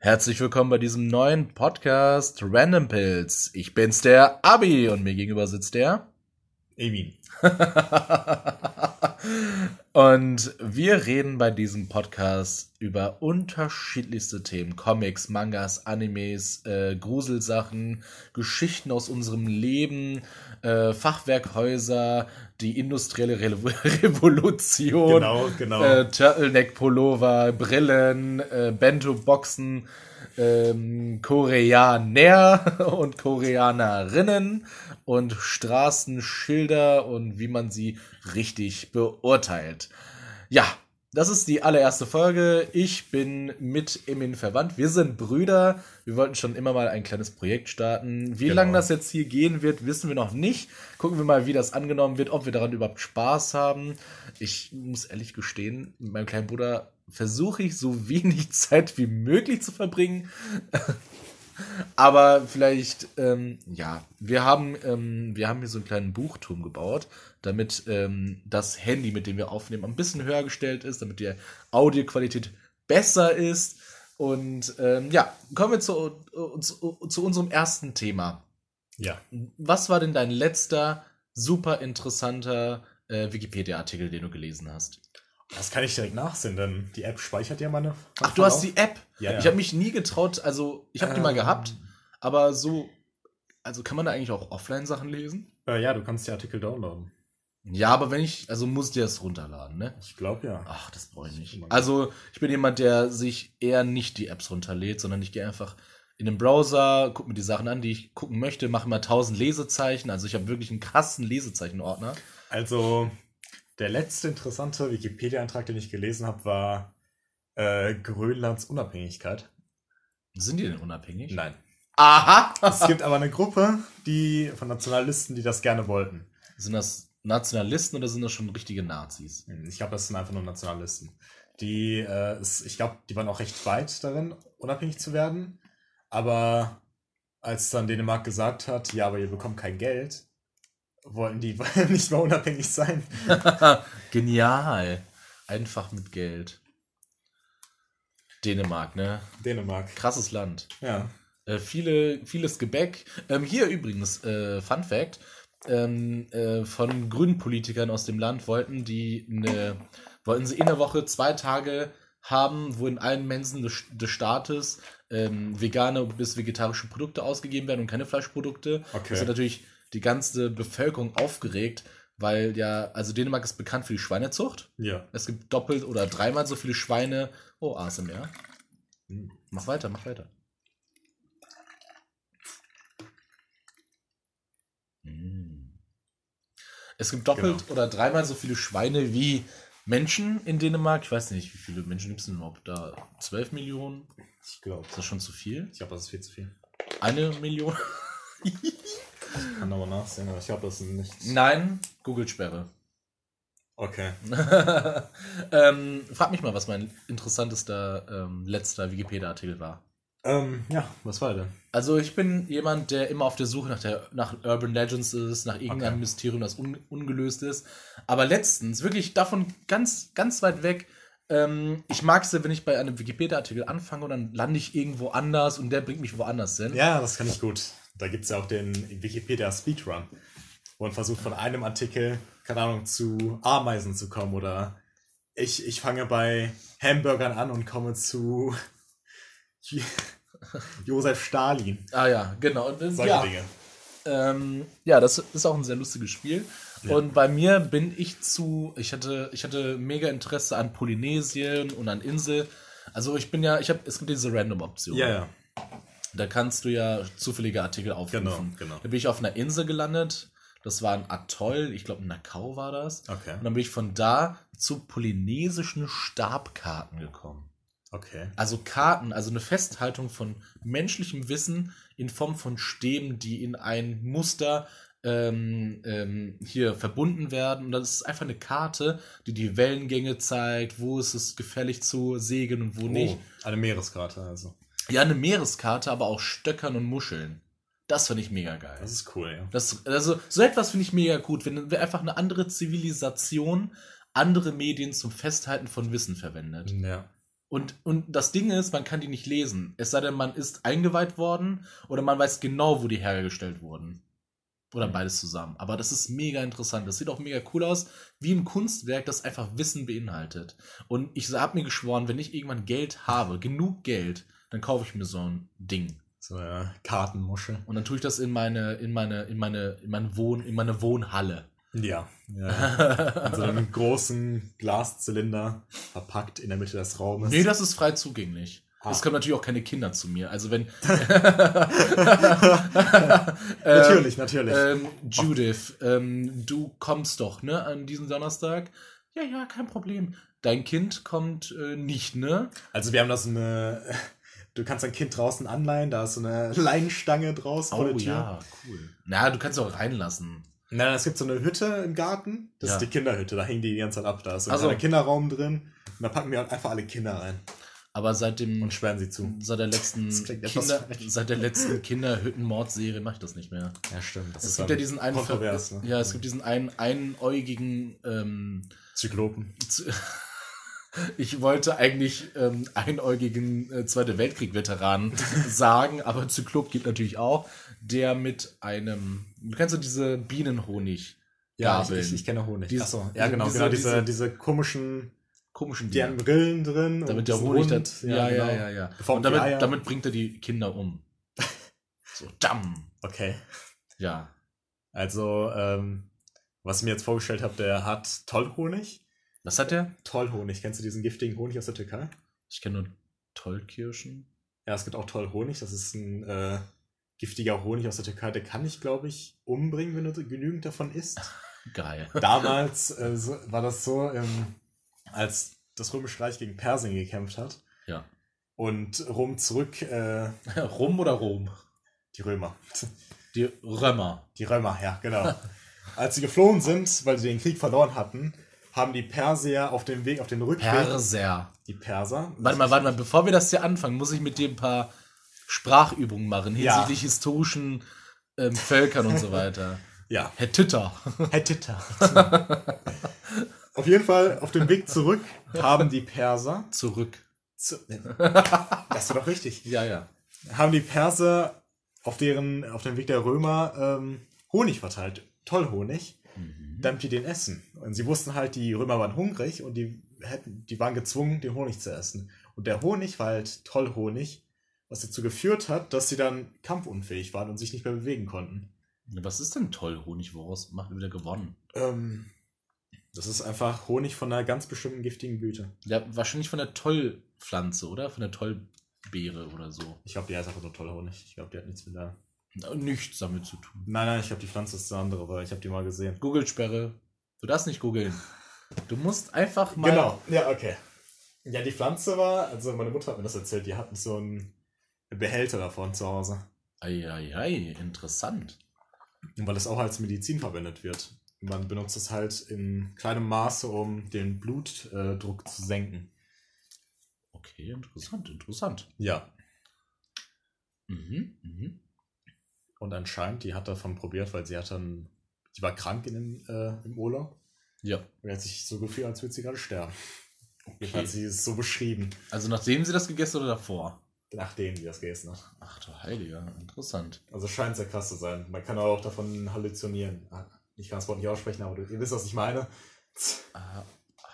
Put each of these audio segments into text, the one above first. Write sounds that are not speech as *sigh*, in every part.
Herzlich willkommen bei diesem neuen Podcast Random Pills. Ich bin's, der Abi, und mir gegenüber sitzt der Emin. *laughs* und wir reden bei diesem Podcast über unterschiedlichste Themen. Comics, Mangas, Animes, äh, Gruselsachen, Geschichten aus unserem Leben, äh, Fachwerkhäuser, die industrielle Re *laughs* Revolution, Genau, genau. äh, Turtleneck-Pullover, Brillen, äh, Bento-Boxen, ähm, Koreaner *laughs* und Koreanerinnen und Straßenschilder und wie man sie richtig beurteilt. Ja, das ist die allererste Folge. Ich bin mit Emin verwandt. Wir sind Brüder. Wir wollten schon immer mal ein kleines Projekt starten. Wie Genau. lange das jetzt hier gehen wird, wissen wir noch nicht. Gucken wir mal, wie das angenommen wird, ob wir daran überhaupt Spaß haben. Ich muss ehrlich gestehen, mit meinem kleinen Bruder versuche ich so *laughs* wenig Zeit wie möglich zu verbringen. Aber vielleicht, ähm, ja, wir haben, ähm, wir haben hier so einen kleinen Buchturm gebaut, damit ähm, das Handy, mit dem wir aufnehmen, ein bisschen höher gestellt ist, damit die Audioqualität besser ist. Und ähm, ja, kommen wir zu, zu, zu unserem ersten Thema. ja. Was war denn dein letzter super interessanter äh, Wikipedia-Artikel, den du gelesen hast? Das kann ich direkt nachsehen, denn die App speichert ja meine. Ach, du hast die App. Ja. Ich habe mich nie getraut, also ich habe die mal Ähm. gehabt, aber so, also kann man da eigentlich auch Offline-Sachen lesen? Äh, ja, du kannst die Artikel downloaden. Ja, aber wenn ich, also muss dir das runterladen, ne? Ich glaube ja. Ach, das brauche ich nicht. Immer. Also ich bin jemand, der sich eher nicht die Apps runterlädt, sondern ich gehe einfach in den Browser, gucke mir die Sachen an, die ich gucken möchte, mache mal tausend Lesezeichen. Also ich habe wirklich einen krassen Lesezeichenordner. Also, der letzte interessante Wikipedia-Eintrag, den ich gelesen habe, war äh, Grönlands Unabhängigkeit. Sind die denn unabhängig? Nein. Aha! Es gibt aber eine Gruppe, die von Nationalisten, die das gerne wollten. Sind das Nationalisten oder sind das schon richtige Nazis? Ich glaube, das sind einfach nur Nationalisten. Die, äh, es, ich glaube, die waren auch recht weit darin, unabhängig zu werden. Aber als dann Dänemark gesagt hat, ja, aber ihr bekommt kein Geld, wollten die *laughs* nicht mehr unabhängig sein. *laughs* Genial. Einfach mit Geld. Dänemark, ne? Dänemark. Krasses Land. Ja. Äh, viele, vieles Gebäck. Ähm, hier übrigens, äh, Fun Fact, ähm, äh, von grünen Politikern aus dem Land wollten die eine, wollten sie in der Woche zwei Tage haben, wo in allen Mensen des, des Staates ähm, vegane bis vegetarische Produkte ausgegeben werden und keine Fleischprodukte. Okay. Das hat natürlich die ganze Bevölkerung aufgeregt, weil ja, also Dänemark ist bekannt für die Schweinezucht. Ja. Es gibt doppelt oder dreimal so viele Schweine. Oh, ASMR. Hm. Mach weiter, mach weiter. Mm. Es gibt doppelt Genau. oder dreimal so viele Schweine wie Menschen in Dänemark. Ich weiß nicht, wie viele Menschen gibt es denn überhaupt da? 12 Millionen? Ich glaube. Ist das schon zu viel? Ich glaube, das ist viel zu viel. Eine Million? *laughs* Kann aber nachsehen, aber ich glaube, das nicht. Nein, Google-Sperre. Okay. *laughs* ähm, frag mich mal, was mein interessantester ähm, letzter Wikipedia-Artikel war. Ähm, ja, was war denn? Also ich bin jemand, der immer auf der Suche nach, der, nach Urban Legends ist, nach irgendeinem Okay. Mysterium, das un, ungelöst ist. Aber letztens, wirklich davon ganz, ganz weit weg, ähm, ich mag es, ja, wenn ich bei einem Wikipedia-Artikel anfange und dann lande ich irgendwo anders und der bringt mich woanders hin. Ja, das kann ich gut. Da gibt es ja auch den Wikipedia Speedrun, wo man versucht, von einem Artikel, keine Ahnung, zu Ameisen zu kommen oder ich, ich fange bei Hamburgern an und komme zu *laughs* Josef Stalin. Ah ja, genau. Und, Solche ja, Dinge. Ähm, ja, das ist auch ein sehr lustiges Spiel. Ja. Und bei mir bin ich zu, ich hatte, ich hatte mega Interesse an Polynesien und an Insel. Also ich bin ja, ich habe, es gibt diese Random-Option. Ja, ja. Da kannst du ja zufällige Artikel aufrufen. Genau, genau. Da bin ich auf einer Insel gelandet. Das war ein Atoll, ich glaube Nakau war das. Okay. Und dann bin ich von da zu polynesischen Stabkarten gekommen. Okay. Also Karten, also eine Festhaltung von menschlichem Wissen in Form von Stäben, die in ein Muster ähm, ähm, hier verbunden werden. Und das ist einfach eine Karte, die die Wellengänge zeigt, wo ist es gefährlich zu segeln und wo nicht. Oh, eine Meereskarte also. Ja, eine Meereskarte, aber auch Stöckern und Muscheln. Das finde ich mega geil. Das ist cool, ja. Das, also, so etwas finde ich mega gut, wenn, wenn einfach eine andere Zivilisation andere Medien zum Festhalten von Wissen verwendet. Ja. Und, und das Ding ist, man kann die nicht lesen. Es sei denn, man ist eingeweiht worden oder man weiß genau, wo die hergestellt wurden. Oder beides zusammen. Aber das ist mega interessant. Das sieht auch mega cool aus, wie ein Kunstwerk, das einfach Wissen beinhaltet. Und ich habe mir geschworen, wenn ich irgendwann Geld habe, genug Geld, dann kaufe ich mir so ein Ding. So eine Kartenmuschel. Und dann tue ich das in meine, in meine, in meine, in meine Wohn, in meine Wohnhalle. Ja. ja. In so einem großen Glaszylinder verpackt in der Mitte des Raumes. Nee, das ist frei zugänglich. Ah. Es kommen natürlich auch keine Kinder zu mir. Also wenn. *laughs* natürlich, natürlich. Ähm, Judith, ähm, du kommst doch, ne, an diesem Donnerstag? Ja, ja, kein Problem. Dein Kind kommt äh, nicht, ne? Also wir haben da so eine. Du kannst dein Kind draußen anleihen, da ist so eine *laughs* Leinenstange draußen vor Oh der Tür. ja, cool. Na, du kannst auch reinlassen. Nein, es gibt so eine Hütte im Garten. Das Ja. ist die Kinderhütte, da hängen die die ganze Zeit ab. Da ist so ein Kinderraum drin. Und da packen wir halt einfach alle Kinder rein Aber seit dem und sperren sie zu. seit der letzten Kinder, seit der letzten Kinderhütten-Mordserie mache ich das nicht mehr. Ja, stimmt. Das Es gibt ja diesen einen ne? Ja, es gibt diesen einen einäugigen ähm, Zyklopen. zu- *laughs* Ich wollte eigentlich ähm, einäugigen äh, Zweite Weltkrieg-Veteranen *laughs* sagen, aber Zyklop gibt natürlich auch, der mit einem, du kennst du diese Bienenhonig Ja, ich, ich, ich kenne Honig. Diese- Achso, ja, genau. diese- genau diese, diese- komischen, komischen die haben. Brillen drin. damit der Honig das, ja, ja, genau. ja, ja. Geformt Und damit, Eier. damit bringt er die Kinder um. *laughs* So, damm. Okay. Ja. Also, ähm, was ich mir jetzt vorgestellt habe, der hat Tollhonig. Was hat der? Tollhonig. Kennst du diesen giftigen Honig aus der Türkei? Ich kenne nur Tollkirschen. Ja, es gibt auch Tollhonig. Das ist ein äh, giftiger Honig aus der Türkei. Der kann dich, glaube ich, umbringen, wenn du genügend davon isst. *laughs* Geil. Damals äh, so, war das so, ähm, als das Römische Reich gegen Persien gekämpft hat Ja. und Rom zurück, äh, *laughs* Rum oder Rom? die Römer. Die Römer. Die Römer, ja, genau. *laughs* Als sie geflohen sind, weil sie den Krieg verloren hatten, haben die Perser auf dem Weg, auf den Rückweg, Perser. die Perser, Warte mal, warte mal, bevor wir das hier anfangen, muss ich mit dir ein paar Sprachübungen machen Ja. hinsichtlich historischen ähm, Völkern und so weiter. *laughs* ja, Herr Titter. *laughs* Hethiter. auf jeden Fall, auf dem Weg zurück haben die Perser, Zurück. zu, das war doch richtig, *laughs* Ja, ja. haben die Perser auf deren, auf dem Weg der Römer ähm, Honig verteilt, Tollhonig, damit die den essen. Und sie wussten halt, die Römer waren hungrig und die hätten, die waren gezwungen, den Honig zu essen. Und der Honig war halt Tollhonig, was dazu geführt hat, dass sie dann kampfunfähig waren und sich nicht mehr bewegen konnten. Was ist denn toll, Honig? Woraus macht wieder gewonnen? Ähm, das ist einfach Honig von einer ganz bestimmten giftigen Blüte. Ja, wahrscheinlich von der Tollpflanze, oder? Von der Tollbeere oder so. Ich glaube, die heißt einfach nur Tollhonig. Ich glaube, die hat nichts mit der. Nichts damit zu tun. Nein, nein, ich glaube, die Pflanze ist eine andere, weil ich habe die mal gesehen. Google-Sperre. Du darfst nicht googeln. Du musst einfach mal. Genau, ja, okay. Ja, die Pflanze war, also meine Mutter hat mir das erzählt, die hatten so einen Behälter davon zu Hause. Eieiei, interessant. Und weil es auch als Medizin verwendet wird. Man benutzt es halt in kleinem Maße, um den Blutdruck zu senken. Okay, interessant, interessant. Ja. Mhm, mhm. Und anscheinend, die hat davon probiert, weil sie hat dann, die war krank in den, äh, im Urlaub. Ja. Und hat sich so gefühlt, als würde sie gerade sterben. Okay. hat sie es so beschrieben, Also nachdem sie das gegessen oder davor? nachdem sie das gegessen hat. Ach du Heiliger, interessant. Also scheint sehr krass zu sein. Man kann auch davon halluzinieren. Ah, Ich kann das Wort nicht aussprechen, aber du, ihr wisst, was ich meine. Ah,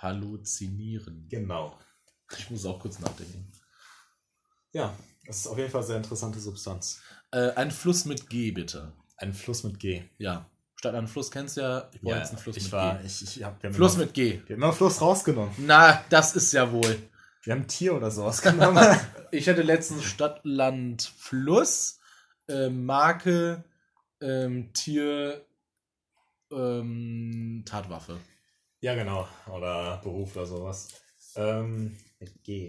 halluzinieren. Genau. Ich muss auch kurz nachdenken. Ja, das ist auf jeden Fall eine sehr interessante Substanz. Äh, ein Fluss mit G, bitte. Ein Fluss mit G. Ja. Statt an Fluss kennst du ja. Ich brauche jetzt einen Fluss ich mit war, G. ich, ich hab, Fluss immer, mit G. Wir haben immer Fluss rausgenommen. Na, das ist ja wohl. Wir haben ein Tier oder sowas genommen. *laughs* Ich hatte letztens Stadt, Land, Fluss, äh, Marke, ähm, Tier, ähm, Tatwaffe. ja, genau. Oder Beruf oder sowas. Ähm, mit G.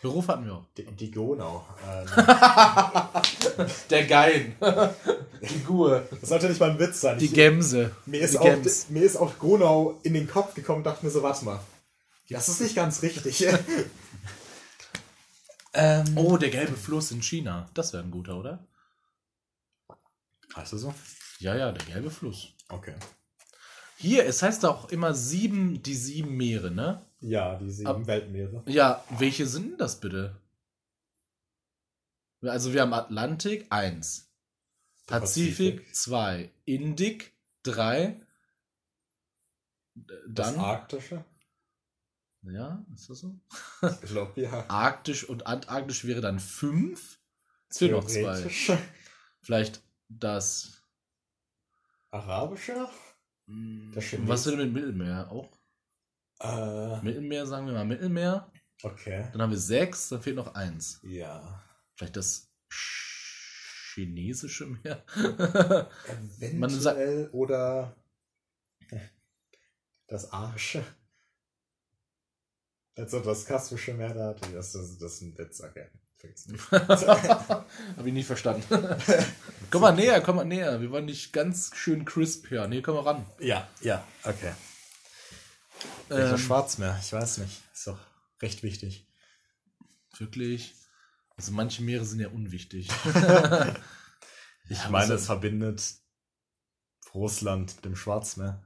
Beruf hatten wir auch. Die, die Gonau. Ähm, *laughs* Der Gein. *laughs* Die Gur. das sollte nicht mal ein Witz sein. Die Ich- Gemse. Mir ist, Die auch, Gems. mir ist auch Gonau in den Kopf gekommen und dachte mir so, warte mal. Das ist nicht ganz richtig. *laughs* ähm, Oh, der gelbe Fluss in China. Das wäre ein guter, oder? Heißt das so? Ja, ja, der gelbe Fluss. Okay. Hier, es heißt auch immer sieben, die sieben Meere, ne? Ja, die sieben Ab- Weltmeere. Ja, welche sind denn das bitte? Also wir haben Atlantik 1, Der Pazifik Pazifik. 2, Indik 3, Das dann, Arktische? ja, ist das so? Ich glaube, ja. *laughs* Arktisch und Antarktisch wäre dann 5. Es fehlen noch zwei. Theoretisch. Vielleicht das. Arabische? Hm, Das was wird mit Mittelmeer? Auch Äh, Mittelmeer, sagen wir mal Mittelmeer. okay. Dann haben wir 6, dann fehlt noch 1. Ja. Vielleicht das chinesische Meer. Eventuell oder das Arische. Also das Kaspische Meer da, die- das, das, das ist ein Witz, okay. *laughs* Habe ich nicht verstanden. *laughs* komm mal näher, komm mal näher. Wir wollen dich ganz schön crisp hören. Hier, komm mal ran. Ja, ja, okay. Ähm, Welcher Schwarzmeer? Ich weiß nicht. Ist doch recht wichtig. wirklich. Also manche Meere sind ja unwichtig. *laughs* Ich Ja, meine, also- es verbindet Russland mit dem Schwarzmeer.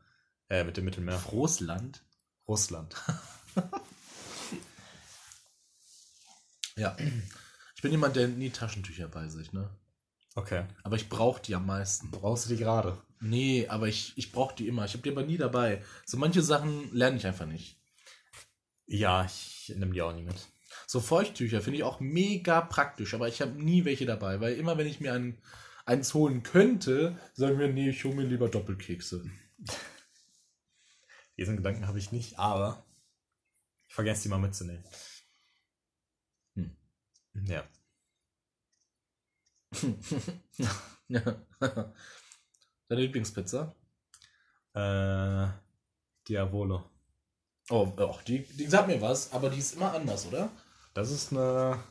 Äh, mit dem Mittelmeer. Russland. Russland. *laughs* Ja. Ich bin jemand, der nie Taschentücher bei sich, ne? Okay. Aber ich brauche die am meisten. Brauchst du die gerade? Nee, aber ich, ich brauche die immer. Ich habe die aber nie dabei. So manche Sachen lerne ich einfach nicht. Ja, ich nehme die auch nie mit. So Feuchttücher finde ich auch mega praktisch, aber ich habe nie welche dabei, weil immer wenn ich mir einen, eins holen könnte, sagen wir, nee, ich hole mir lieber Doppelkekse. *laughs* Diesen Gedanken habe ich nicht, aber ich vergesse die mal mitzunehmen. Hm. Ja. *laughs* Deine Lieblingspizza? Äh, Diavolo. Oh, oh die, die sagt mir was, aber die ist immer anders, oder? Das ist eine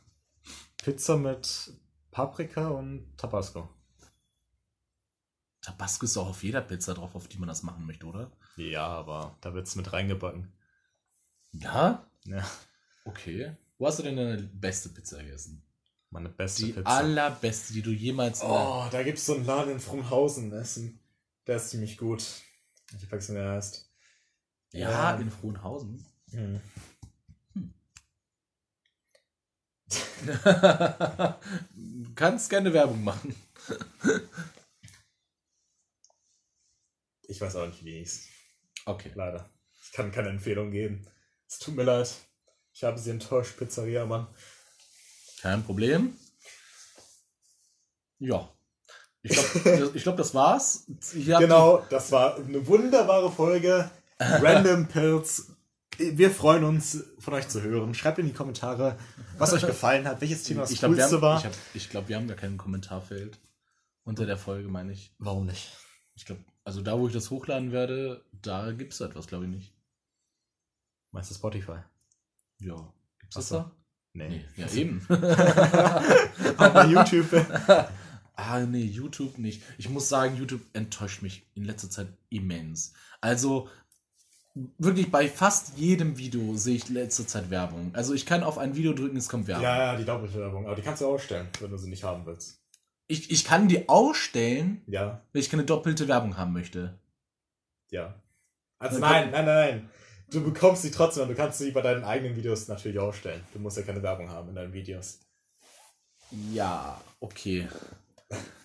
Pizza mit Paprika und Tabasco. Tabasco ist auch auf jeder Pizza drauf, auf die man das machen möchte, oder? Ja, aber da wird es mit reingebacken. Ja? Ja, Okay. Wo hast du denn deine beste Pizza gegessen? Meine beste Die Pizza. allerbeste, die du jemals Oh, da gibt es so einen Laden in Frumhausen. Der ist, ein- der ist ziemlich gut. Ich hab vergessen, wie der heißt. Ja, Ähm, in Frohnhausen. Hm. *laughs* Kannst gerne Werbung machen. Ich weiß auch nicht, wie hieß. Okay. Leider. Ich kann keine Empfehlung geben. Es tut mir leid. Ich habe sie enttäuscht, Pizzeria, Mann. Kein Problem. Ja. Ich glaube, *laughs* glaub, das war's. Genau, das war eine wunderbare Folge. Random *laughs* Pills. Wir freuen uns, von euch zu hören. Schreibt in die Kommentare, was euch gefallen hat, welches Thema das ich glaube, wir, coolste haben- war. ich, hab, ich glaub, wir haben gar kein Kommentarfeld. Unter der Folge, meine ich. Warum nicht? Ich glaube, also da, wo ich das hochladen werde, da gibt es etwas, glaube ich nicht. Meinst du Spotify? Ja. Gibt's Ach das da? Nee. Ja, eben. Aber *laughs* YouTube. *laughs* Ah, nee, YouTube nicht. Ich muss sagen, YouTube enttäuscht mich in letzter Zeit immens. Also, wirklich bei fast jedem Video sehe ich in letzter Zeit Werbung. Also, ich kann auf ein Video drücken, es kommt Werbung. ja, ja, die doppelte Werbung. Aber die kannst du ausstellen, wenn du sie nicht haben willst. Ich, ich kann die ausstellen, Ja, wenn ich keine doppelte Werbung haben möchte. ja. Also nein, nein, nein, nein. Du bekommst sie trotzdem und du kannst sie bei deinen eigenen Videos natürlich ausstellen. Du musst ja keine Werbung haben in deinen Videos. Ja, okay.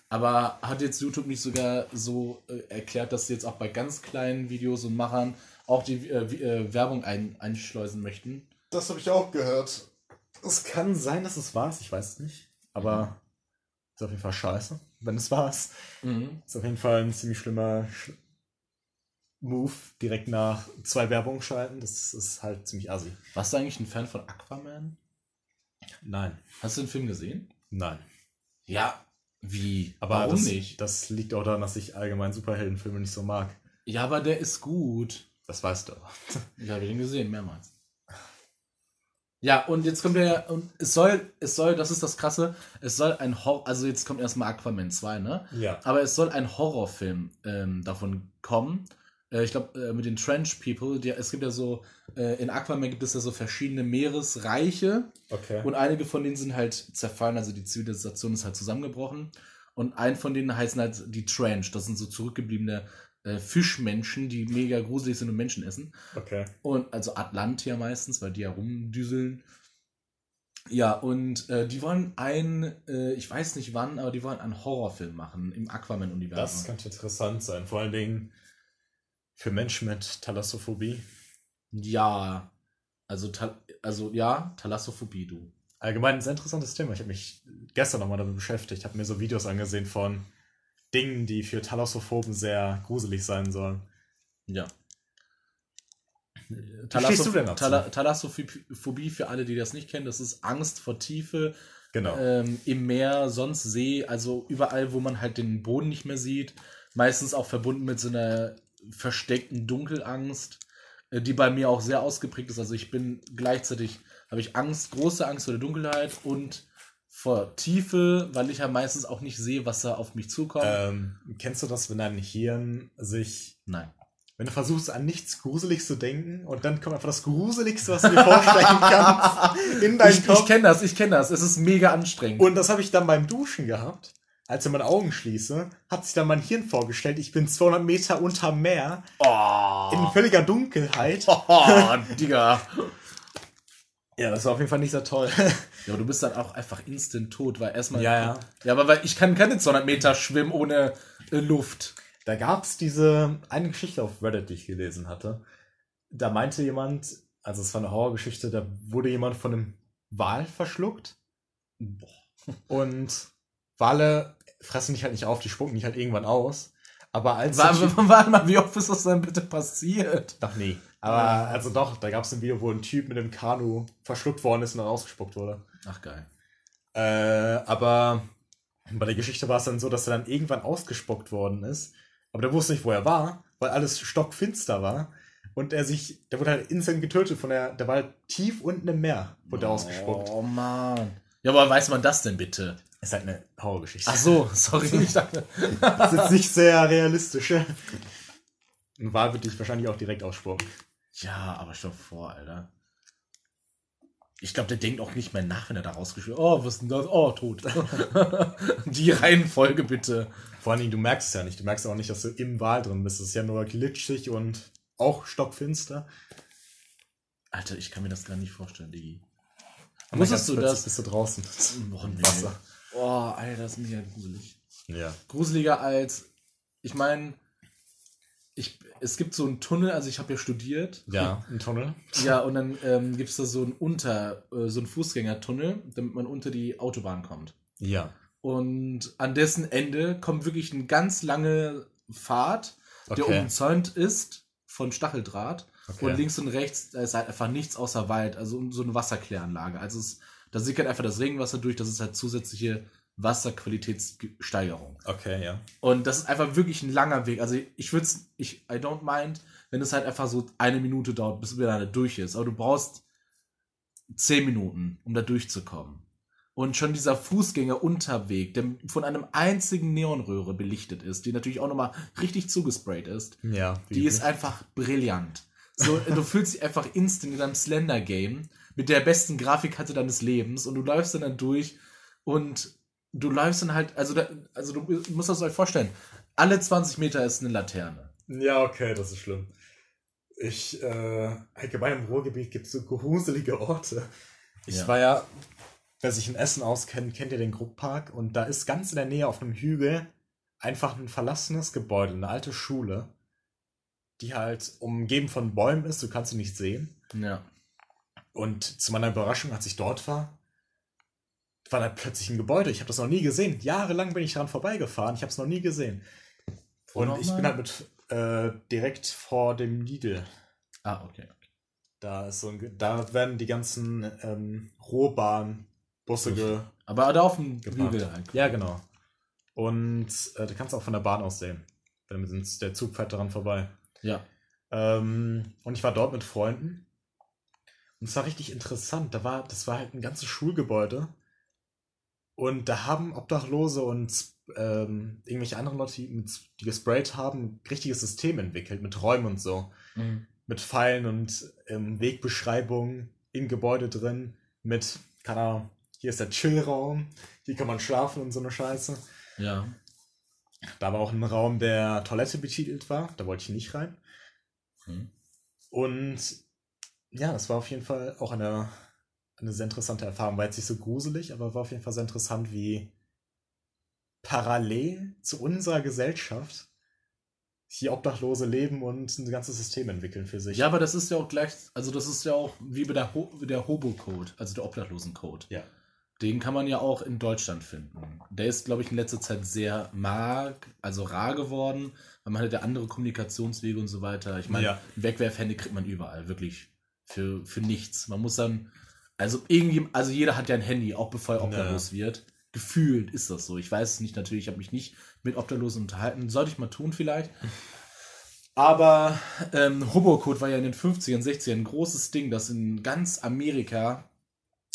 Aber hat jetzt YouTube nicht sogar so äh, erklärt, dass sie jetzt auch bei ganz kleinen Videos und Machern auch die äh, äh, Werbung ein, einschleusen möchten? Das habe ich auch gehört. Es kann sein, dass es war, ich weiß es nicht. Aber ist auf jeden Fall scheiße, wenn es war. Ist Mhm. auf jeden Fall ein ziemlich schlimmer Sch Move, direkt nach zwei Werbungen schalten. Das ist halt ziemlich assi. Warst du eigentlich ein Fan von Aquaman? Nein. Hast du den Film gesehen? Nein. Ja. Wie? Aber Warum das, nicht? das liegt auch daran, dass ich allgemein Superheldenfilme nicht so mag. Ja, aber der ist gut. Das weißt du. *laughs* Ich habe den gesehen, mehrmals. Ja, und jetzt kommt der, und es soll, es soll, das ist das Krasse, es soll ein Horror, also jetzt kommt erstmal Aquaman 2, ne? Ja. Aber es soll ein Horrorfilm ähm, davon kommen. Äh, ich glaube, äh, mit den Trench People, die, es gibt ja so, äh, in Aquaman gibt es ja so verschiedene Meeresreiche Okay. und einige von denen sind halt zerfallen, also die Zivilisation ist halt zusammengebrochen. Und ein von denen heißen halt die Trench, das sind so zurückgebliebene äh, Fischmenschen, die mega gruselig sind und Menschen essen. Okay. Und also Atlantier meistens, weil die ja rumdüseln. Ja, und äh, die wollen ein, äh, ich weiß nicht wann, aber die wollen einen Horrorfilm machen im Das Aquaman-Universum. könnte interessant sein. Vor allen Dingen für Menschen mit Thalassophobie. Ja, also, also ja, Thalassophobie, du. Allgemein ein sehr interessantes Thema. Ich habe mich gestern nochmal damit beschäftigt, habe mir so Videos angesehen von Dingen, die für Thalassophoben sehr gruselig sein sollen. Ja. Dazu? Thala Thalassophobie, für alle, die das nicht kennen, das ist Angst vor Tiefe Genau. ähm, im Meer, sonst See, also überall, wo man halt den Boden nicht mehr sieht. Meistens auch verbunden mit so einer versteckten Dunkelangst, äh, die bei mir auch sehr ausgeprägt ist. Also ich bin gleichzeitig, habe ich Angst, große Angst vor der Dunkelheit und vor Tiefe, weil ich ja meistens auch nicht sehe, was da auf mich zukommt. ähm, kennst du das, wenn dein Hirn sich Nein. Wenn du versuchst, an nichts gruselig zu denken und dann kommt einfach das Gruseligste, was du dir vorstellen *laughs* kannst, in deinen Ich, ich Kopf. kenne das, ich kenne das. Es ist mega anstrengend. Und das habe ich dann beim Duschen gehabt. Als ich meine Augen schließe, hat sich dann mein Hirn vorgestellt, ich bin 200 Meter unterm Meer, oh, in völliger Dunkelheit. oh Digga. Ja, das war auf jeden Fall nicht sehr toll. *laughs* Ja, aber du bist dann auch einfach instant tot, weil erstmal. Ja, ja. Ja, aber weil ich kann keine 200 Meter schwimmen ohne äh, Luft. Da gab es diese eine Geschichte auf Reddit, die ich gelesen hatte. Da meinte jemand, also es war eine Horrorgeschichte, da wurde jemand von einem Wal verschluckt. Und Wale fressen dich halt nicht auf, die spucken dich halt irgendwann aus. Aber als Warte, *laughs* warte mal, wie oft ist das denn bitte passiert? Doch nie. Aber also doch, da gab es ein Video, wo ein Typ mit einem Kanu verschluckt worden ist und dann ausgespuckt wurde. Ach geil. Äh, aber bei der Geschichte war es dann so, dass er dann irgendwann ausgespuckt worden ist. Aber der wusste nicht, wo er war, weil alles stockfinster war. Und er sich, der wurde halt instant getötet von der, der war halt tief unten im Meer, wurde er ausgespuckt. Oh Mann. Ja, aber weiß man das denn bitte? Ist halt eine Horrorgeschichte. Ach so, sorry. *laughs* Ich dachte. Das ist jetzt nicht sehr realistisch. Ein Wal wird dich wahrscheinlich auch direkt ausspucken. Ja, aber dir vor, Alter. Ich glaube, der denkt auch nicht mehr nach, wenn er da rausgeschwört Oh, was ist denn das? Oh, tot. *laughs* Die Reihenfolge bitte. Vor allen Dingen, du merkst es ja nicht. Du merkst auch nicht, dass du im Wal drin bist. Es ist ja nur glitschig und auch stockfinster. Alter, ich kann mir das gar nicht vorstellen, Wusstest ganz du das? Bist du draußen. Oh, nee. Wasser. Oh, Alter, das ist mega gruselig. Ja. Gruseliger als, ich meine, ich, es gibt so einen Tunnel, also ich habe ja studiert. Ja, ein Tunnel. Ja, und dann ähm, gibt es da so einen Unter, äh, so einen Fußgängertunnel, damit man unter die Autobahn kommt. Ja. Und an dessen Ende kommt wirklich eine ganz lange Pfad, der Okay. umzäunt ist von Stacheldraht. Okay. Und links und rechts da ist halt einfach nichts außer Wald, also so eine Wasserkläranlage. Also es, da sickert einfach das Regenwasser durch, das ist halt zusätzliche Wasserqualitätssteigerung. Okay, ja. Und das ist einfach wirklich ein langer Weg. Also ich würde es, ich, I don't mind, wenn es halt einfach so eine Minute dauert, bis wieder da durch ist. Aber du brauchst zehn Minuten, um da durchzukommen. Und schon dieser Fußgängerunterweg, der von einem einzigen Neonröhre belichtet ist, die natürlich auch nochmal richtig zugesprayt ist, Ja. die ist einfach brillant. So, du fühlst dich einfach instant in deinem Slender-Game mit der besten Grafikkarte deines Lebens und du läufst dann, dann durch und du läufst dann halt, also, da, also du musst das euch vorstellen, alle 20 Meter ist eine Laterne. Ja, okay, das ist schlimm. Ich, äh, allgemein im Ruhrgebiet gibt es so gruselige Orte. Ich Ja. war ja, wer sich in Essen auskennt, kennt ihr den Grupppark und da ist ganz in der Nähe auf einem Hügel einfach ein verlassenes Gebäude, eine alte Schule, die halt umgeben von Bäumen ist, du kannst sie nicht sehen. Ja. Und zu meiner Überraschung, als ich dort war, war da plötzlich ein Gebäude. Ich habe das noch nie gesehen. Jahrelang bin ich daran vorbeigefahren. Ich habe es noch nie gesehen. Wo Und ich mal? bin halt mit äh, direkt vor dem Lidl. Ah, okay. Da ist so ein, da werden die ganzen ähm, Ruhrbahnbusse ge. Aber da auf dem Geparkt. Hügel halt. Ja, genau. Und äh, da kannst du auch von der Bahn aus sehen. Der Zug fährt daran vorbei. Ja. Ähm, und ich war dort mit Freunden. Und es war richtig interessant. Da war, das war halt ein ganzes Schulgebäude. Und da haben Obdachlose und ähm, irgendwelche anderen Leute, die, die gesprayt haben, ein richtiges System entwickelt mit Räumen und so. Mhm. Mit Pfeilen und ähm, Wegbeschreibungen im Gebäude drin. Mit, keine Ahnung, hier ist der Chillraum, hier kann man schlafen und so eine Scheiße. Ja. Da war auch ein Raum, der Toilette betitelt war. Da wollte ich nicht rein. Hm. Und ja, das war auf jeden Fall auch eine, eine sehr interessante Erfahrung. War jetzt nicht so gruselig, aber war auf jeden Fall sehr interessant, wie parallel zu unserer Gesellschaft hier Obdachlose leben und ein ganzes System entwickeln für sich. Ja, aber das ist ja auch gleich, also das ist ja auch wie bei der, Ho der Hobo-Code, also der Obdachlosen-Code. Ja. Den kann man ja auch in Deutschland finden. Der ist, glaube ich, in letzter Zeit sehr mag, also rar geworden, weil man hat ja andere Kommunikationswege und so weiter. Ich meine, Ja. ein Wegwerfhandy kriegt man überall, wirklich. Für, für nichts. Man muss dann, also irgendwie, also jeder hat ja ein Handy, auch bevor er obdachlos wird. Gefühlt ist das so. Ich weiß es nicht natürlich, ich habe mich nicht mit Obdachlosen unterhalten. Sollte ich mal tun vielleicht. Aber ähm, Hobocode war ja in den 50ern, 60ern ein großes Ding, das in ganz Amerika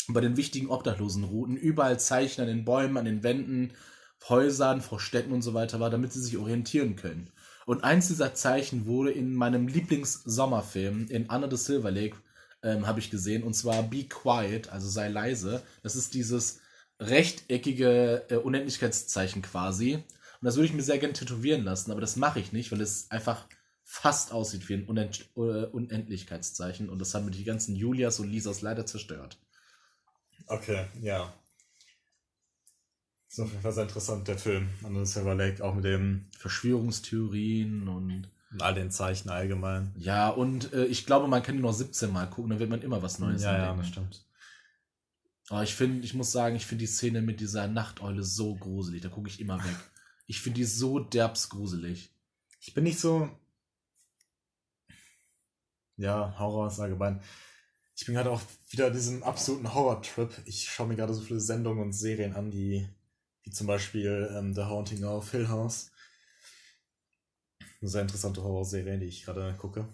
bei den wichtigen Obdachlosenrouten überall Zeichen an den Bäumen, an den Wänden, Häusern, vor Städten und so weiter war, damit sie sich orientieren können. Und eins dieser Zeichen wurde in meinem Lieblings-Sommerfilm in Under the Silver Lake ähm, habe ich gesehen, und zwar Be Quiet, also sei leise. Das ist dieses rechteckige äh, Unendlichkeitszeichen quasi. Und das würde ich mir sehr gerne tätowieren lassen, aber das mache ich nicht, weil es einfach fast aussieht wie ein Unend äh, Unendlichkeitszeichen. Und das haben mir die ganzen Julias und Lisas leider zerstört. Okay, ja. Ist auf jeden Fall sehr interessant, der Film. The Silver Lake, auch mit dem Verschwörungstheorien und all den Zeichen allgemein. ja, und äh, ich glaube, man kann ihn noch 17 Mal gucken, dann wird man immer was Neues ja, ja, das stimmt. Aber ich finde, ich muss sagen, ich finde die Szene mit dieser Nachteule so gruselig. Da gucke ich immer weg. Ich finde die so derbs gruselig. Ich bin nicht so. Ja, Horror ist allgemein. Ich bin gerade auch wieder diesen absoluten Horror-Trip. Ich schaue mir gerade so viele Sendungen und Serien an, die, wie zum Beispiel ähm, The Haunting of Hill House. Eine sehr interessante Horrorserie, die ich gerade gucke.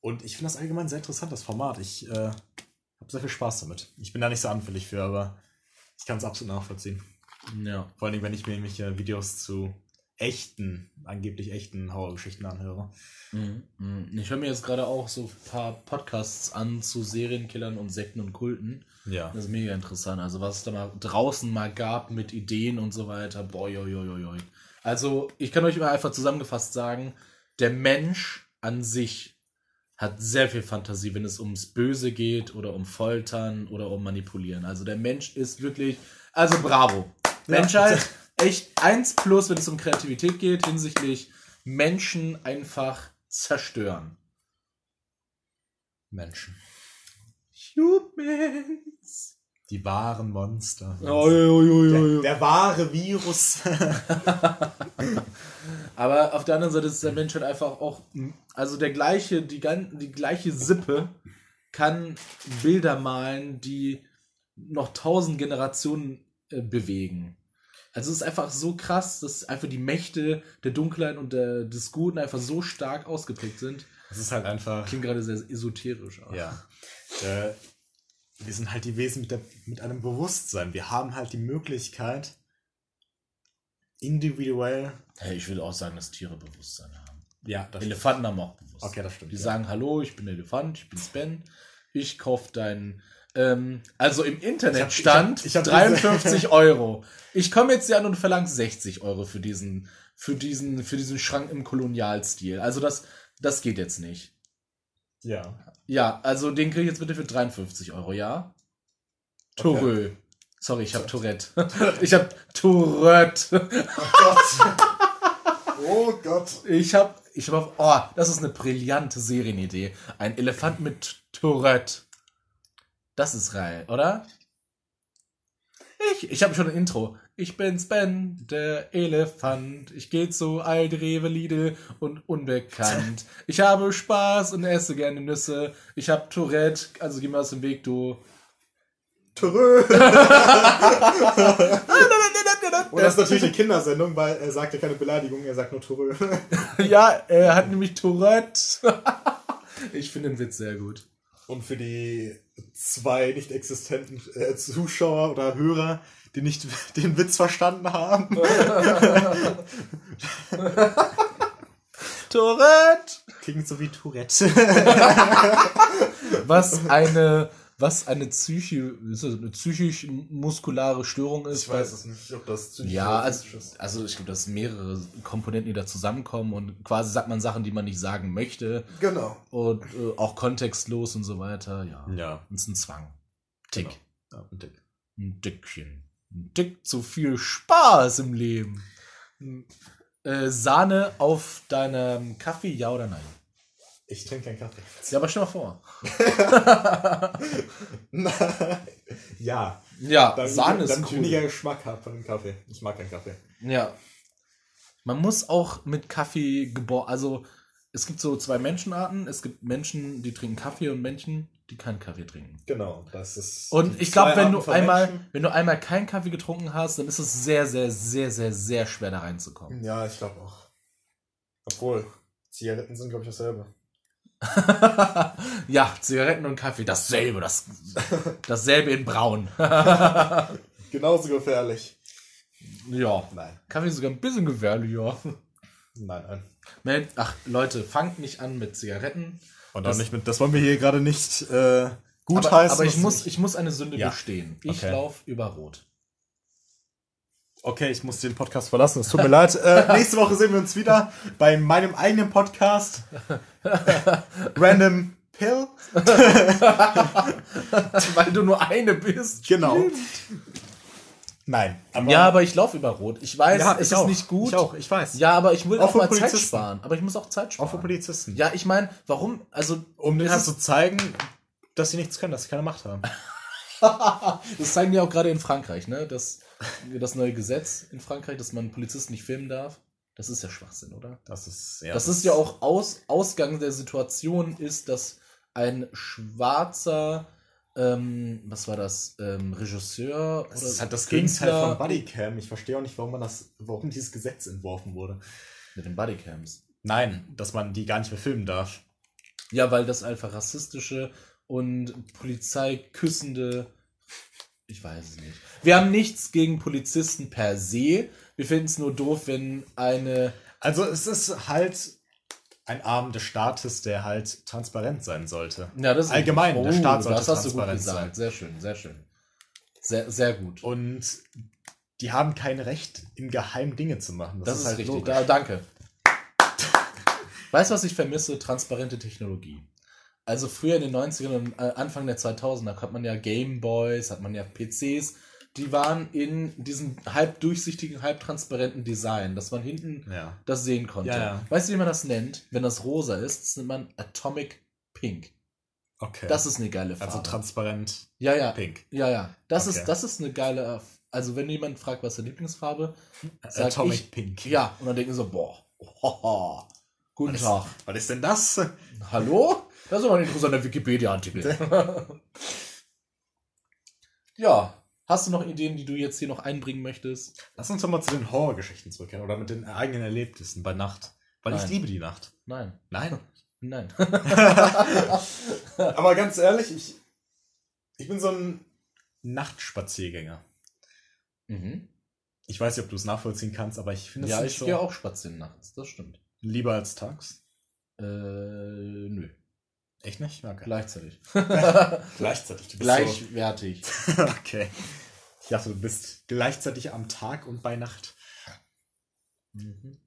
Und ich finde das allgemein sehr interessant, das Format. Ich äh, habe sehr viel Spaß damit. Ich bin da nicht so anfällig für, aber ich kann es absolut nachvollziehen. Ja. Vor Dingen, wenn ich mir irgendwelche Videos zu echten, angeblich echten Horrorgeschichten anhöre. Mhm. Mhm. Ich höre mir jetzt gerade auch so ein paar Podcasts an zu Serienkillern und Sekten und Kulten. Ja. Das ist mega interessant. Also, was es da mal draußen mal gab mit Ideen und so weiter. Boah, joi, joi, joi. Also, ich kann euch mal einfach zusammengefasst sagen, der Mensch an sich hat sehr viel Fantasie, wenn es ums Böse geht oder um Foltern oder um Manipulieren. Also, der Mensch ist wirklich, also bravo. Ja. Menschheit, echt 1 plus, wenn es um Kreativität geht, hinsichtlich Menschen einfach zerstören. Menschen. Humans. Die wahren Monster. Oh, jo, jo, der, der wahre Virus. *laughs* Aber auf der anderen Seite ist der Mensch halt einfach auch, also der gleiche, die, die gleiche Sippe kann Bilder malen, die noch tausend Generationen äh, bewegen. Also es ist einfach so krass, dass einfach die Mächte der Dunkelheit und der, des Guten einfach so stark ausgeprägt sind. Das ist halt einfach. Klingt gerade sehr esoterisch. aber- Ja. Äh, wir sind halt die Wesen mit, der, mit einem Bewusstsein. Wir haben halt die Möglichkeit, individuell. Hey, ich will auch sagen, dass Tiere Bewusstsein haben. Ja, das Elefanten haben auch Bewusstsein. Okay, das stimmt. Die ja. sagen, hallo, ich bin Elefant, ich bin Sven, ich kauf deinen. Ähm, also im Internet Ich hab- stand ich hab- ich hab diese- 53 *laughs* Euro. Ich komme jetzt hier an und verlange 60 Euro für diesen, für diesen, für diesen Schrank im Kolonialstil. Also das, das geht jetzt nicht. Ja. Ja, also den kriege ich jetzt bitte für 53 Euro, ja? Toureux. Sorry, ich habe Tourette. *laughs* ich habe Tourette. Oh Gott. *laughs* oh Gott. Ich habe, ich habe, oh, das ist eine brillante Serienidee. Ein Elefant mit Tourette. Das ist geil, oder? Ich, ich habe schon ein Intro. Ich bin's Ben, der Elefant. Ich gehe zu Aldi, Rewe, Lidl und unbekannt. *laughs* Ich habe Spaß und esse gerne Nüsse. Ich habe Tourette, also geh mir aus dem Weg, du. Törö. *laughs* Und das ist natürlich eine Kindersendung, weil er sagt ja keine Beleidigung, er sagt nur Törö. *laughs* Ja, er hat nämlich Tourette. ich finde den Witz sehr gut. Und für die zwei nicht existenten äh, Zuschauer oder Hörer, die nicht *laughs* den Witz verstanden haben. *laughs* Tourette! Klingt so wie Tourette. *laughs* Was eine was eine, Psyche, ist das eine psychisch-muskulare Störung ist. Ich weiß es nicht, ob das psychisch Ja, also, ist. also ich glaube, das sind mehrere Komponenten, die da zusammenkommen und quasi sagt man Sachen, die man nicht sagen möchte Genau. und äh, auch kontextlos und so weiter. Ja, Ja. das ist ein Zwang. Tick. Genau. Ja, und dick. Ein Dickchen. Ein Dick zu viel Spaß im Leben. Äh, Sahne auf deinem Kaffee, ja oder nein? Ich trinke keinen Kaffee. Ja, aber stell mal vor. *laughs* ja. Ja, Damit, Sahne ist damit ich cool. weniger Geschmack habe von dem Kaffee. Ich mag keinen Kaffee. Ja. Man muss auch mit Kaffee geboren. Also, es gibt so zwei Menschenarten. Es gibt Menschen, die trinken Kaffee und Menschen, die keinen Kaffee trinken. Genau, das ist. Und ich glaube, wenn Arten du einmal, Menschen. wenn du einmal keinen Kaffee getrunken hast, dann ist es sehr, sehr, sehr, sehr, sehr schwer da reinzukommen. Ja, ich glaube auch. Obwohl, Zigaretten sind, glaube ich, dasselbe. *laughs* ja, Zigaretten und Kaffee, dasselbe, das, *laughs* dasselbe in Braun. *laughs* Genauso gefährlich. ja, Nein. Kaffee ist sogar ein bisschen gefährlicher. Nein, nein. Man, ach, Leute, fangt nicht an mit Zigaretten. Und Das- nicht mit. Das wollen wir hier gerade nicht äh, gut aber, heißen. aber ich muss, nicht- ich muss eine Sünde Ja. gestehen. Ich Okay. laufe über Rot. Okay, ich muss den Podcast verlassen. Es tut mir leid. Äh, *laughs* nächste Woche sehen wir uns wieder bei meinem eigenen Podcast. *laughs* Random Pill. *laughs* Weil du nur eine bist. Genau. Nein. Aber Ja, aber ich laufe über Rot. Ich weiß, Ja, es ich ist auch. nicht gut. Ich auch, ich weiß. Ja, aber ich will Auch auch, mal Zeit sparen. Aber ich muss auch Zeit sparen. Auch für Polizisten. Ja, ich meine, warum? Also, Um denen das zu zeigen, dass sie nichts können, dass sie keine Macht haben. *laughs* Das zeigen die auch gerade in Frankreich, ne? Das, das neue Gesetz in Frankreich, dass man Polizisten nicht filmen darf. Das ist ja Schwachsinn, oder? Das ist, ja, das ist ja auch aus, Ausgang der Situation ist, dass ein schwarzer, ähm, was war das, ähm, Regisseur Das oder halt das Künstler Gegenteil von Bodycam. Ich verstehe auch nicht, warum man das, warum dieses Gesetz entworfen wurde. mit den Bodycams. Nein, dass man die gar nicht mehr filmen darf. Ja, weil das einfach rassistische und polizeiküssende. Ich weiß es nicht. Wir haben nichts gegen Polizisten per se. Wir finden es nur doof, wenn eine. Also es ist halt ein Arm des Staates, der halt transparent sein sollte. Ja, das ist Allgemein, der Staat sollte das hast du gut transparent gesagt. sein. Sehr schön, sehr schön. Sehr, sehr gut. Und die haben kein Recht, im Geheimen Dinge zu machen. das, ist halt richtig. Da, danke. Weißt du, was ich vermisse? Transparente Technologie. Also früher in den 90ern und äh, Anfang der 2000er hat man ja Gameboys, hat man ja PCs, die waren in diesem halb durchsichtigen, halb transparenten Design, dass man hinten Ja. das sehen konnte. Ja, ja. Weißt du, wie man das nennt? Wenn das rosa ist, das nennt man Atomic Pink. Okay. Das ist eine geile Farbe. also transparent ja, ja. pink. Ja, ja. Das, Okay. ist, das ist eine geile. Also, wenn jemand fragt, was ist deine Lieblingsfarbe, sag Atomic ich, pink. ja. Und dann denken sie so, boah, hoho, guten Was ist, Tag. was ist denn das? Hallo? Das ist aber ein interessanter Wikipedia-Artikel. *laughs* ja. Hast du noch Ideen, die du jetzt hier noch einbringen möchtest? Lass uns doch mal zu den Horrorgeschichten zurückkehren oder mit den eigenen Erlebnissen bei Nacht. Weil ich Nein. liebe die Nacht. Nein. Nein. *laughs* Nein. *laughs* Aber ganz ehrlich, ich, ich bin so ein Nachtspaziergänger. mhm. Ich weiß nicht, ob du es nachvollziehen kannst, aber ich finde es Ja, ich so gehe auch spazieren nachts. Das stimmt. lieber als tags. Äh, nö. Echt nicht? Okay. Gleichzeitig. *laughs* Gleichzeitig. Du bist Gleichwertig. So, *laughs* okay. Ich dachte, du bist gleichzeitig am Tag und bei Nacht. Mhm.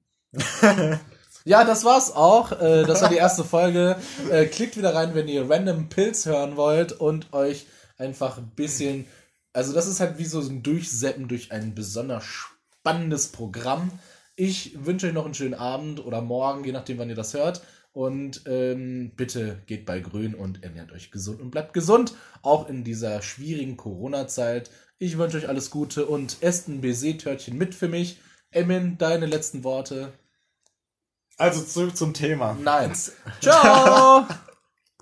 Ja, das war's auch. Äh, Das war die erste Folge. Äh, Klickt wieder rein, wenn ihr Random Pills hören wollt und euch einfach ein bisschen. Also, das ist halt wie so ein Durchseppen durch ein besonders spannendes Programm. Ich wünsche euch noch einen schönen Abend oder morgen, je nachdem, wann ihr das hört. Und ähm, bitte geht bei Grün und ernährt euch gesund und bleibt gesund, auch in dieser schwierigen Corona-Zeit. Ich wünsche euch alles Gute und esst ein Baiser-Törtchen mit für mich. Emin, deine letzten Worte. Also zurück zum Thema. Nein. Ciao! *laughs*